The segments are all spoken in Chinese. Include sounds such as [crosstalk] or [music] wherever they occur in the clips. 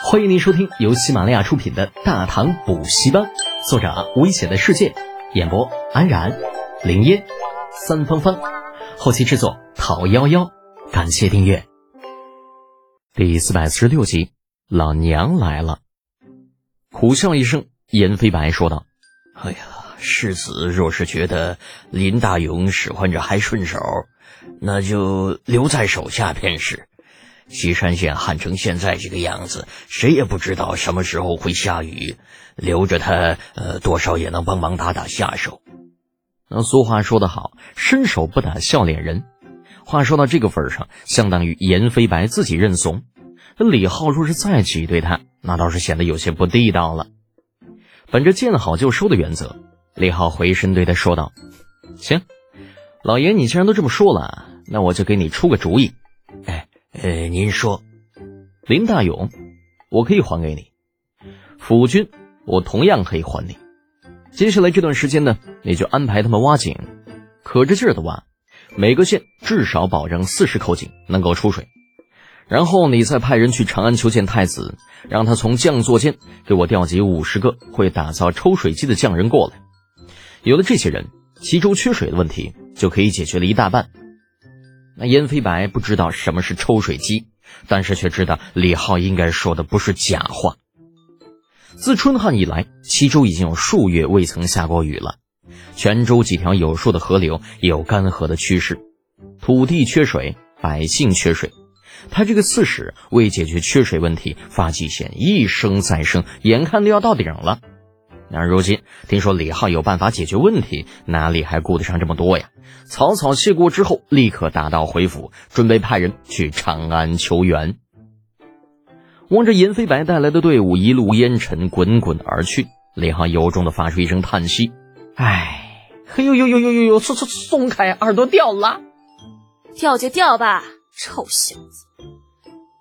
欢迎您收听由喜马拉雅出品的《大唐补习班》，作者危险的世界，演播安然、林烟、三芳芳，后期制作陶幺幺。感谢订阅。第四百四十六集，老娘来了。苦笑一声，严飞白说道：“哎呀，世子若是觉得林大勇使唤着还顺手，那就留在手下便是。”西山县旱成现在这个样子，谁也不知道什么时候会下雨，留着他，呃，多少也能帮忙打打下手。那俗话说得好，伸手不打笑脸人。话说到这个份上，相当于严飞白自己认怂。那李浩若是再挤兑他，那倒是显得有些不地道了。本着见好就收的原则，李浩回身对他说道：“行，老爷，你既然都这么说了，那我就给你出个主意。哎。”呃，您说，林大勇，我可以还给你；府军，我同样可以还你。接下来这段时间呢，你就安排他们挖井，可着劲儿的挖，每个县至少保证四十口井能够出水。然后你再派人去长安求见太子，让他从将座间给我调集五十个会打造抽水机的匠人过来。有了这些人，齐州缺水的问题就可以解决了一大半。那燕飞白不知道什么是抽水机，但是却知道李浩应该说的不是假话。自春旱以来，西周已经有数月未曾下过雨了，泉州几条有数的河流也有干涸的趋势，土地缺水，百姓缺水。他这个刺史为解决缺水问题发际线一升再升，眼看都要到顶了。然而如今听说李浩有办法解决问题，哪里还顾得上这么多呀？草草谢过之后，立刻打道回府，准备派人去长安求援。望着严飞白带来的队伍一路烟尘滚滚而去，李浩由衷的发出一声叹息：“唉，嘿呦呦呦呦呦呦，松松松开，耳朵掉了，掉就掉吧，臭小子！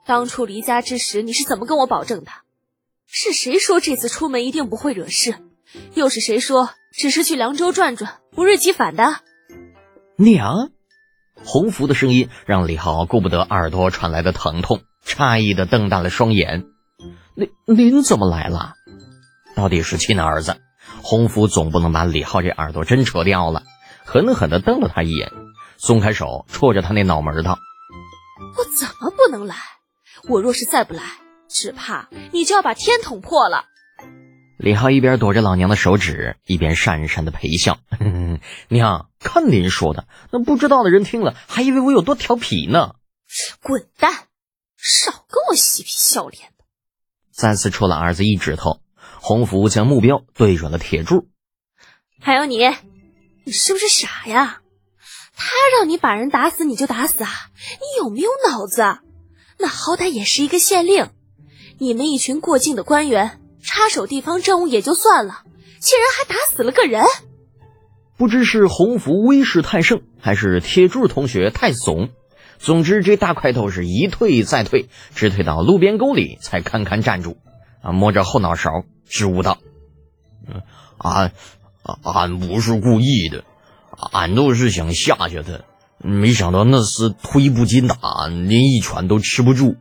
当初离家之时，你是怎么跟我保证的？”是谁说这次出门一定不会惹事？又是谁说只是去凉州转转，不日即返的？娘，洪福的声音让李浩顾不得耳朵传来的疼痛，诧异的瞪大了双眼。您您怎么来了？到底是亲儿子，洪福总不能把李浩这耳朵真扯掉了，狠狠的瞪了他一眼，松开手，戳着他那脑门道：“我怎么不能来？我若是再不来。”只怕你就要把天捅破了。李浩一边躲着老娘的手指，一边讪讪的陪笑：“ [laughs] 娘，看您说的，那不知道的人听了还以为我有多调皮呢。”滚蛋！少跟我嬉皮笑脸的。再次戳了儿子一指头，洪福将目标对准了铁柱。还有你，你是不是傻呀？他让你把人打死你就打死啊？你有没有脑子？那好歹也是一个县令。你们一群过境的官员插手地方政务也就算了，竟然还打死了个人！不知是洪福威势太盛，还是铁柱同学太怂。总之，这大块头是一退再退，直退到路边沟里才堪堪站住。啊，摸着后脑勺，支吾道：“嗯，俺俺不是故意的，俺都是想吓吓他，没想到那厮推不进打，连一拳都吃不住。”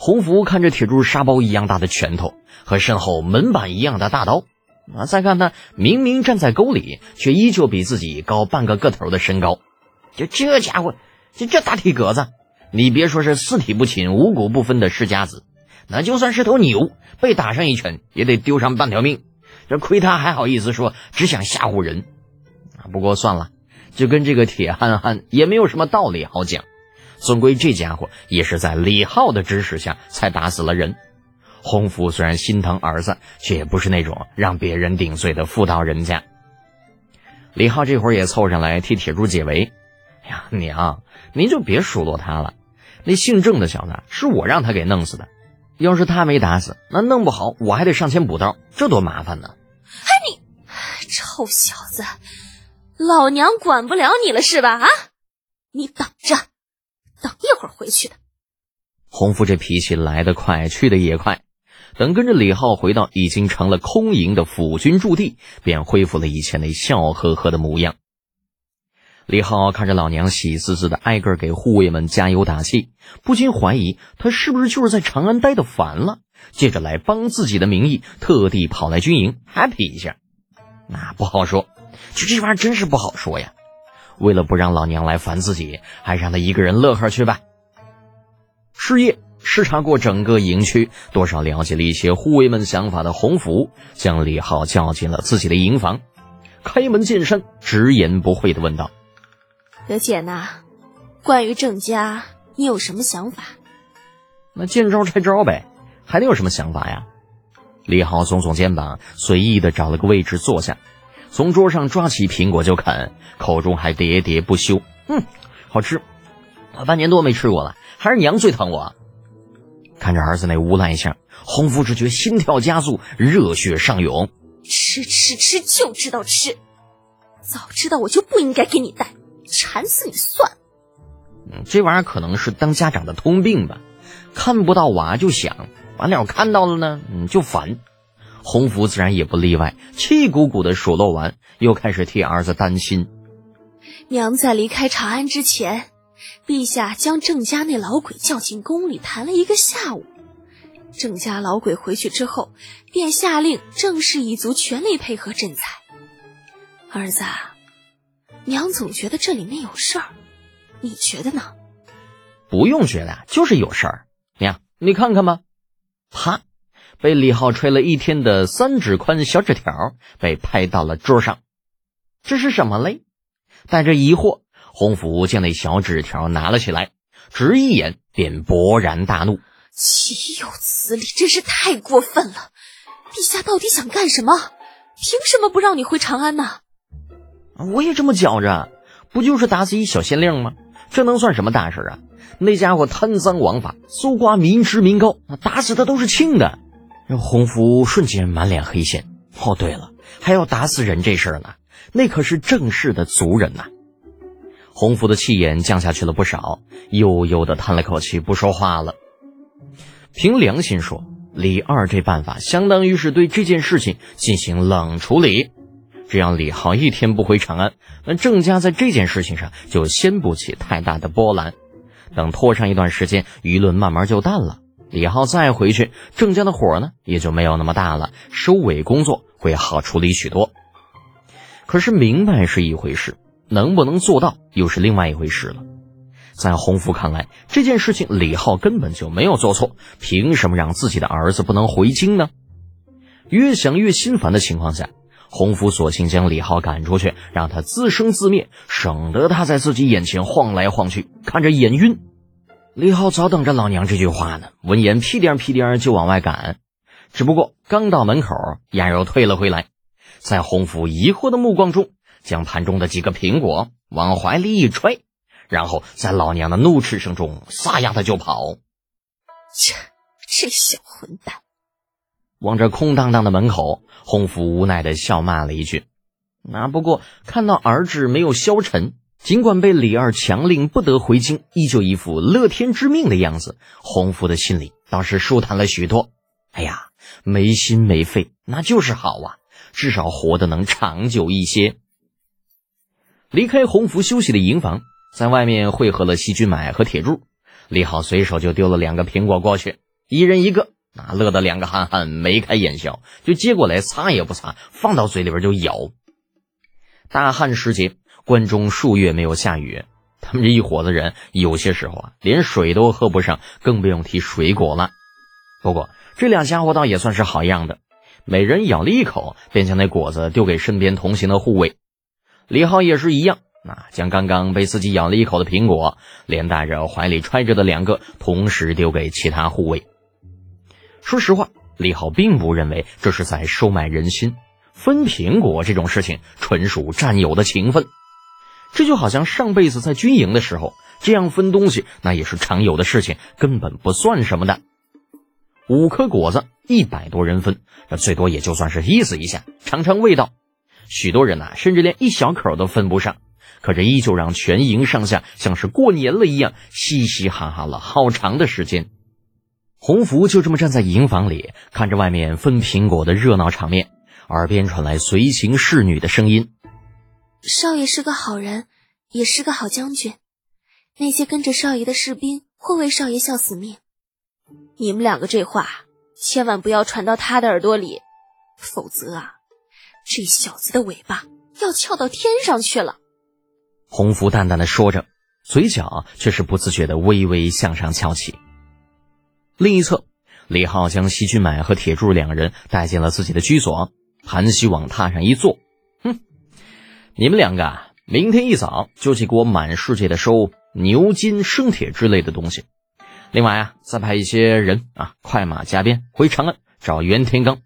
洪福看着铁柱沙包一样大的拳头和身后门板一样的大刀，啊，再看他明明站在沟里，却依旧比自己高半个个头的身高，就这家伙，这这大体格子，你别说是四体不勤、五谷不分的世家子，那就算是头牛，被打上一拳也得丢上半条命。这亏他还好意思说只想吓唬人，啊，不过算了，就跟这个铁憨憨也没有什么道理好讲。总归这家伙也是在李浩的指使下才打死了人。洪福虽然心疼儿子，却也不是那种让别人顶罪的妇道人家。李浩这会儿也凑上来替铁柱解围：“呀，娘，您就别数落他了。那姓郑的小子是我让他给弄死的，要是他没打死，那弄不好我还得上前补刀，这多麻烦呢！”哎，你臭小子，老娘管不了你了是吧？啊，你等着！等一会儿回去的。洪福这脾气来得快，去的也快。等跟着李浩回到已经成了空营的府军驻地，便恢复了以前那笑呵呵的模样。李浩看着老娘喜滋滋的挨个给护卫们加油打气，不禁怀疑他是不是就是在长安待的烦了，借着来帮自己的名义，特地跑来军营 happy 一下。那不好说，就这玩意儿真是不好说呀。为了不让老娘来烦自己，还让他一个人乐呵去吧。失业视察过整个营区，多少了解了一些护卫们想法的洪福，将李浩叫进了自己的营房，开门见山、直言不讳的问道。德简呐，关于郑家，你有什么想法？那见招拆招呗，还能有什么想法呀？李浩耸耸肩膀，随意的找了个位置坐下，从桌上抓起苹果就啃，口中还喋喋不休：“嗯，好吃，我半年多没吃过了，还是娘最疼我。”看着儿子那无赖相，洪福只觉心跳加速，热血上涌。吃吃吃，就知道吃，早知道我就不应该给你带。馋死你算！嗯，这玩意儿可能是当家长的通病吧，看不到娃就想，完了看到了呢，嗯就烦。洪福自然也不例外，气鼓鼓的数落完，又开始替儿子担心。娘在离开长安之前，陛下将郑家那老鬼叫进宫里谈了一个下午。郑家老鬼回去之后，便下令郑氏一族全力配合赈灾。儿子。娘总觉得这里面有事儿，你觉得呢？不用觉得，就是有事儿。娘，你看看吧。啪，被李浩吹了一天的三指宽小纸条被拍到了桌上。这是什么嘞？带着疑惑，洪福将那小纸条拿了起来，只一眼便勃然大怒：“岂有此理！真是太过分了！陛下到底想干什么？凭什么不让你回长安呢？”我也这么觉着，不就是打死一小县令吗？这能算什么大事啊？那家伙贪赃枉法，搜刮民脂民膏，打死他都是轻的。让洪福瞬间满脸黑线。哦，对了，还要打死人这事儿呢，那可是正式的族人呐。洪福的气焰降下去了不少，悠悠的叹了口气，不说话了。凭良心说，李二这办法相当于是对这件事情进行冷处理。这样李浩一天不回长安，那郑家在这件事情上就掀不起太大的波澜。等拖上一段时间，舆论慢慢就淡了，李浩再回去，郑家的火呢也就没有那么大了，收尾工作会好处理许多。可是明白是一回事，能不能做到又是另外一回事了。在洪福看来，这件事情李浩根本就没有做错，凭什么让自己的儿子不能回京呢？越想越心烦的情况下。洪福索性将李浩赶出去，让他自生自灭，省得他在自己眼前晃来晃去，看着眼晕。李浩早等着老娘这句话呢，闻言屁颠屁颠就往外赶。只不过刚到门口，燕柔退了回来，在洪福疑惑的目光中，将盘中的几个苹果往怀里一揣，然后在老娘的怒斥声中撒丫子就跑。切，这小混蛋！望着空荡荡的门口，洪福无奈的笑骂了一句。那不过看到儿子没有消沉，尽管被李二强令不得回京，依旧一副乐天知命的样子，洪福的心里倒是舒坦了许多。哎呀，没心没肺，那就是好啊，至少活得能长久一些。离开洪福休息的营房，在外面汇合了西君买和铁柱，李浩随手就丢了两个苹果过去，一人一个。那乐得两个憨憨眉开眼笑，就接过来擦也不擦，放到嘴里边就咬。大旱时节，关中数月没有下雨，他们这一伙子人有些时候啊，连水都喝不上，更不用提水果了。不过这俩家伙倒也算是好样的，每人咬了一口，便将那果子丢给身边同行的护卫。李浩也是一样，那将刚刚被自己咬了一口的苹果，连带着怀里揣着的两个，同时丢给其他护卫。说实话，李浩并不认为这是在收买人心。分苹果这种事情，纯属战友的情分。这就好像上辈子在军营的时候，这样分东西，那也是常有的事情，根本不算什么的。五颗果子，一百多人分，那最多也就算是意思一下，尝尝味道。许多人呐，甚至连一小口都分不上，可这依旧让全营上下像是过年了一样，嘻嘻哈哈了好长的时间。洪福就这么站在营房里，看着外面分苹果的热闹场面，耳边传来随行侍女的声音：“少爷是个好人，也是个好将军。那些跟着少爷的士兵会为少爷效死命。你们两个这话千万不要传到他的耳朵里，否则啊，这小子的尾巴要翘到天上去了。洪福淡淡的说着，嘴角却是不自觉的微微向上翘起。另一侧，李浩将西君买和铁柱两人带进了自己的居所，盘膝往榻上一坐，你们两个啊，明天一早就去给我满世界的收牛金生铁之类的东西。另外啊，再派一些人啊，快马加鞭回长安找袁天罡，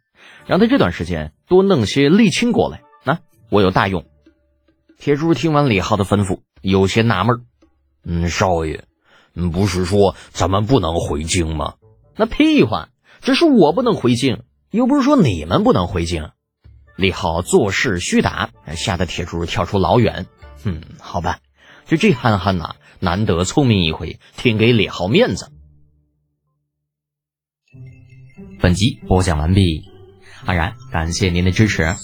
让他这段时间多弄些沥青过来，啊我有大用。铁柱听完李浩的吩咐，有些纳闷嗯，少爷，不是说咱们不能回京吗？”那屁话，只是我不能回京，又不是说你们不能回京。李浩做事虚打，吓得铁柱跳出老远。嗯，好吧，就这憨憨呐，难得聪明一回，挺给李浩面子。本集播讲完毕，安然感谢您的支持。